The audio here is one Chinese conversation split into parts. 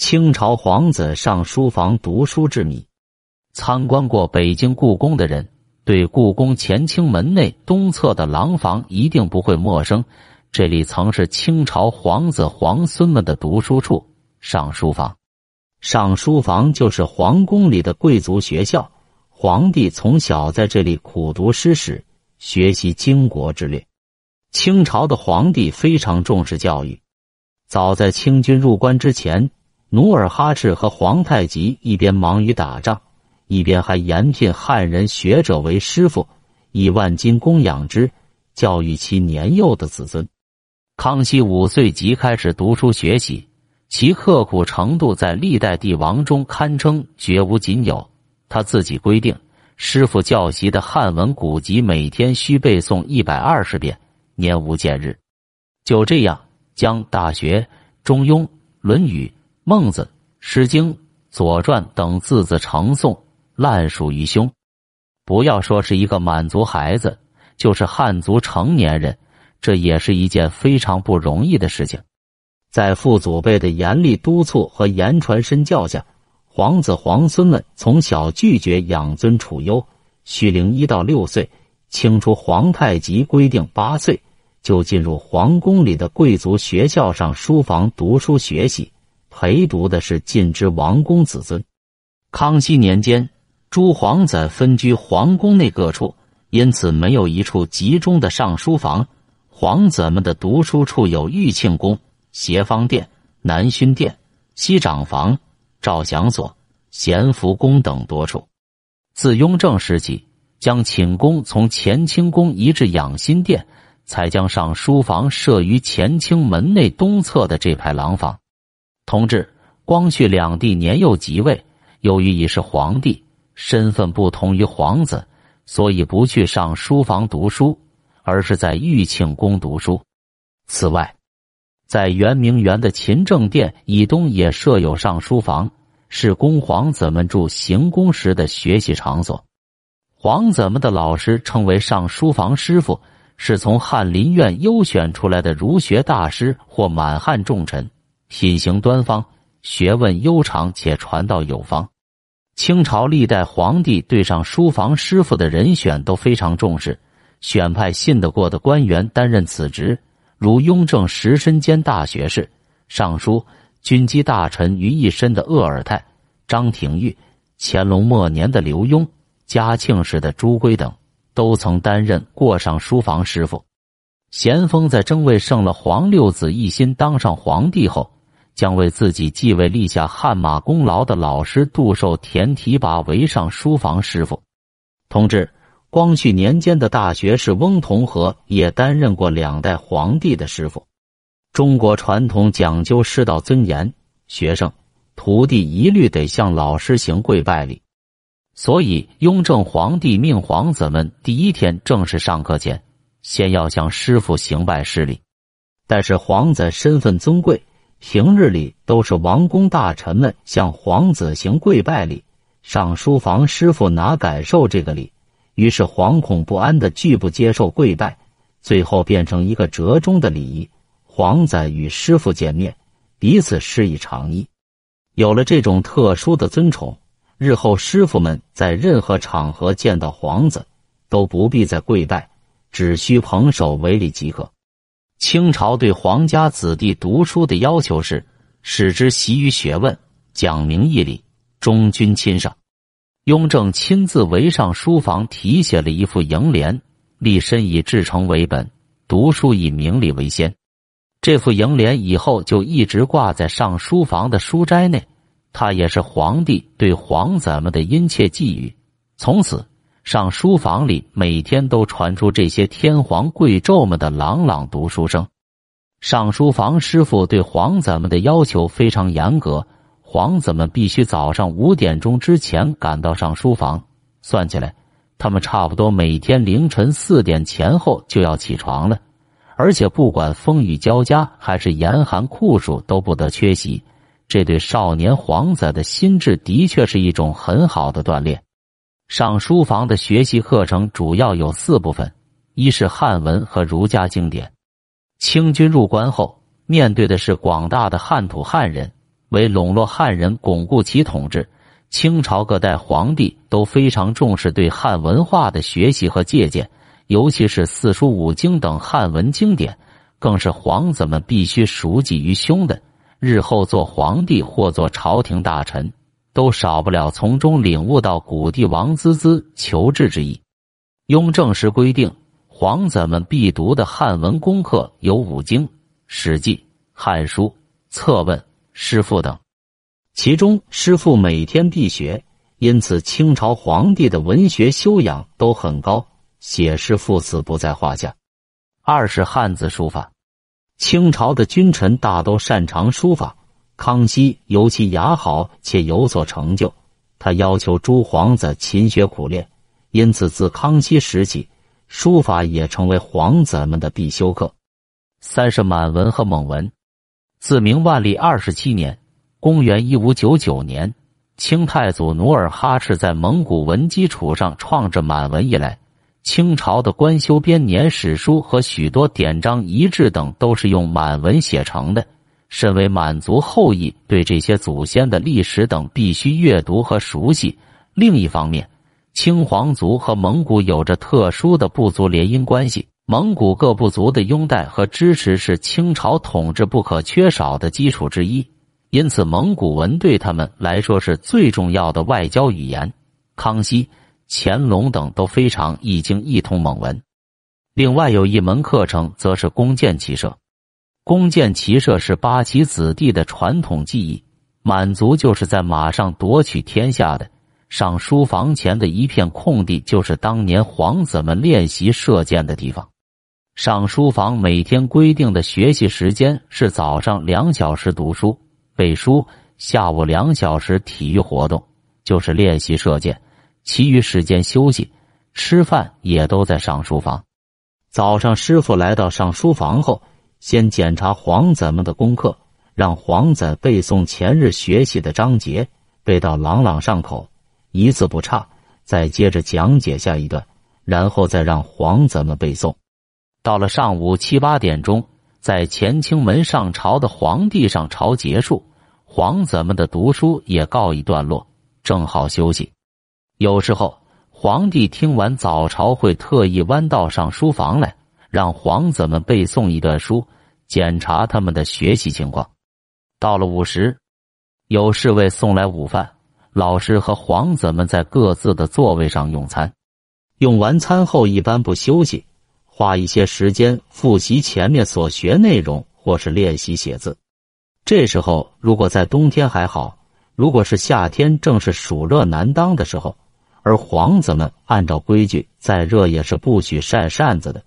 清朝皇子上书房读书之谜。参观过北京故宫的人，对故宫乾清门内东侧的廊坊一定不会陌生。这里曾是清朝皇子皇孙们的读书处——上书房。上书房就是皇宫里的贵族学校，皇帝从小在这里苦读诗史，学习经国之略。清朝的皇帝非常重视教育，早在清军入关之前，努尔哈赤和皇太极一边忙于打仗。一边还延聘汉人学者为师傅，以万金供养之，教育其年幼的子孙。康熙五岁即开始读书学习，其刻苦程度在历代帝王中堪称绝无仅有。他自己规定，师傅教习的汉文古籍每天需背诵一百二十遍，年无见日。就这样，将《大学》《中庸》《论语》《孟子》《诗经》《左传》等字字成诵。烂熟于胸，不要说是一个满族孩子，就是汉族成年人，这也是一件非常不容易的事情。在父祖辈的严厉督促和言传身教下，皇子皇孙们从小拒绝养尊处优，需龄一到六岁，清初皇太极规定八岁就进入皇宫里的贵族学校上书房读书学习，陪读的是晋之王公子孙。康熙年间。诸皇子分居皇宫内各处，因此没有一处集中的上书房。皇子们的读书处有玉庆宫、协芳殿、南薰殿、西长房、照祥所、咸福宫等多处。自雍正时期，将寝宫从乾清宫移至养心殿，才将上书房设于乾清门内东侧的这排廊坊。同治、光绪两帝年幼即位，由于已是皇帝。身份不同于皇子，所以不去上书房读书，而是在玉庆宫读书。此外，在圆明园的勤政殿以东也设有上书房，是供皇子们住行宫时的学习场所。皇子们的老师称为上书房师傅，是从翰林院优选出来的儒学大师或满汉重臣，品行端方，学问悠长且传道有方。清朝历代皇帝对上书房师傅的人选都非常重视，选派信得过的官员担任此职，如雍正时身兼大学士、尚书、军机大臣于一身的鄂尔泰、张廷玉，乾隆末年的刘墉、嘉庆时的朱圭等，都曾担任过上书房师傅。咸丰在争位胜了皇六子一心当上皇帝后。将为自己继位立下汗马功劳的老师杜寿田提拔为上书房师傅。同治、光绪年间的大学士翁同龢也担任过两代皇帝的师傅。中国传统讲究师道尊严，学生、徒弟一律得向老师行跪拜礼。所以，雍正皇帝命皇子们第一天正式上课前，先要向师傅行拜师礼。但是，皇子身份尊贵。平日里都是王公大臣们向皇子行跪拜礼，上书房师傅哪敢受这个礼？于是惶恐不安的拒不接受跪拜，最后变成一个折中的礼仪：皇子与师傅见面，彼此施以长揖。有了这种特殊的尊崇，日后师傅们在任何场合见到皇子，都不必再跪拜，只需捧手为礼即可。清朝对皇家子弟读书的要求是：使之习于学问，讲明义理，忠君亲上。雍正亲自围上书房题写了一副楹联，立身以至诚为本，读书以明理为先。这副楹联以后就一直挂在上书房的书斋内，它也是皇帝对皇子们的殷切寄语。从此。上书房里每天都传出这些天皇贵胄们的朗朗读书声。上书房师傅对皇子们的要求非常严格，皇子们必须早上五点钟之前赶到上书房。算起来，他们差不多每天凌晨四点前后就要起床了，而且不管风雨交加还是严寒酷暑，都不得缺席。这对少年皇子的心智的确是一种很好的锻炼。上书房的学习课程主要有四部分：一是汉文和儒家经典。清军入关后，面对的是广大的汉土汉人，为笼络汉人，巩固其统治。清朝各代皇帝都非常重视对汉文化的学习和借鉴，尤其是四书五经等汉文经典，更是皇子们必须熟记于胸的。日后做皇帝或做朝廷大臣，都少不了从中领悟到古帝王孜孜求治之意。雍正时规定，皇子们必读的汉文功课有五经、《史记》、《汉书》、《策问》、《诗赋》等。其中诗赋每天必学，因此清朝皇帝的文学修养都很高，写诗赋词不在话下。二是汉字书法，清朝的君臣大都擅长书法，康熙尤其雅好且有所成就。他要求诸皇子勤学苦练，因此自康熙时起，书法也成为皇子们的必修课。三是满文和蒙文，自明万历二十七年。公元一五九九年，清太祖努尔哈赤在蒙古文基础上创制满文以来，清朝的官修编年史书和许多典章遗志等都是用满文写成的。身为满族后裔，对这些祖先的历史等必须阅读和熟悉。另一方面，清皇族和蒙古有着特殊的部族联姻关系，蒙古各部族的拥戴和支持是清朝统治不可缺少的基础之一。因此，蒙古文对他们来说是最重要的外交语言。康熙、乾隆等都非常易经一通蒙文。另外有一门课程，则是弓箭骑射。弓箭骑射是八旗子弟的传统技艺，满族就是在马上夺取天下的。上书房前的一片空地，就是当年皇子们练习射箭的地方。上书房每天规定的学习时间是早上两小时读书。背书，下午两小时体育活动，就是练习射箭，其余时间休息、吃饭也都在上书房。早上，师傅来到上书房后，先检查皇子们的功课，让皇子背诵前日学习的章节，背到朗朗上口，一字不差。再接着讲解下一段，然后再让皇子们背诵。到了上午七八点钟，在乾清门上朝的皇帝上朝结束。皇子们的读书也告一段落，正好休息。有时候，皇帝听完早朝会特意弯道上书房来，让皇子们背诵一段书，检查他们的学习情况。到了午时，有侍卫送来午饭，老师和皇子们在各自的座位上用餐。用完餐后，一般不休息，花一些时间复习前面所学内容，或是练习写字。这时候，如果在冬天还好；如果是夏天，正是暑热难当的时候。而皇子们按照规矩，再热也是不许扇扇子的。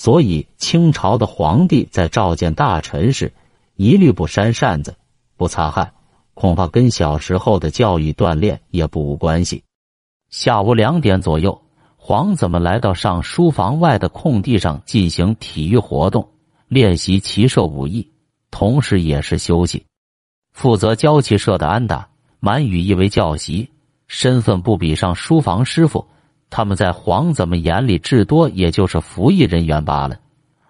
所以，清朝的皇帝在召见大臣时，一律不扇扇子、不擦汗，恐怕跟小时候的教育锻炼也不无关系。下午两点左右，皇子们来到上书房外的空地上进行体育活动，练习骑射武艺。同时，也是休息。负责教骑射的安达满语意为教习，身份不比上书房师傅。他们在皇子们眼里，至多也就是服役人员罢了。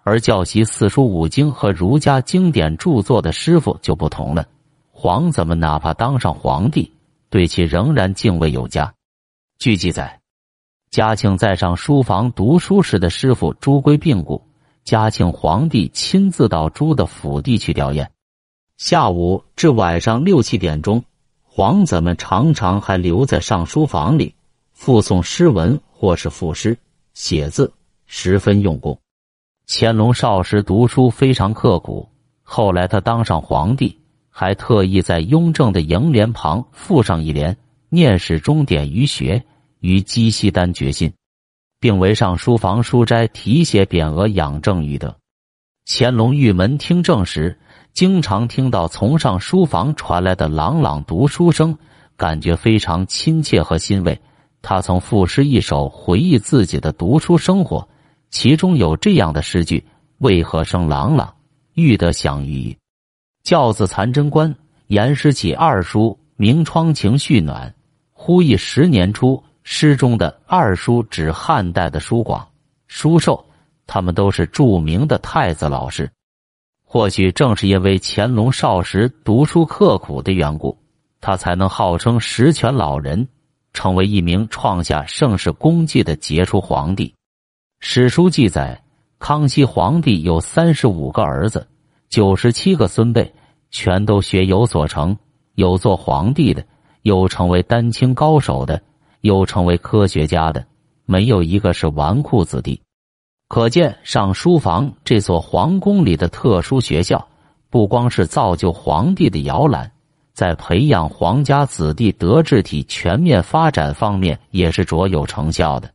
而教习四书五经和儒家经典著作的师傅就不同了。皇子们哪怕当上皇帝，对其仍然敬畏有加。据记载，嘉庆在上书房读书时的师傅朱圭病故。嘉庆皇帝亲自到朱的府邸去吊唁，下午至晚上六七点钟，皇子们常常还留在上书房里复诵诗文或是赋诗写字，十分用功。乾隆少时读书非常刻苦，后来他当上皇帝，还特意在雍正的楹联旁附上一联：“念史终点于学，于积西丹决心。”并为上书房书斋题写匾额，养正于德。乾隆御门听政时，经常听到从上书房传来的朗朗读书声，感觉非常亲切和欣慰。他曾赋诗一首，回忆自己的读书生活，其中有这样的诗句：“为何声朗朗，欲得享于教子残贞观，言师起二叔，明窗情绪暖。忽忆十年初。”诗中的二叔指汉代的叔广、叔寿，他们都是著名的太子老师。或许正是因为乾隆少时读书刻苦的缘故，他才能号称十全老人，成为一名创下盛世功绩的杰出皇帝。史书记载，康熙皇帝有三十五个儿子，九十七个孙辈，全都学有所成，有做皇帝的，有成为丹青高手的，有成为科学家的，没有一个是纨绔子弟。可见，上书房这所皇宫里的特殊学校，不光是造就皇帝的摇篮，在培养皇家子弟德智体全面发展方面也是卓有成效的。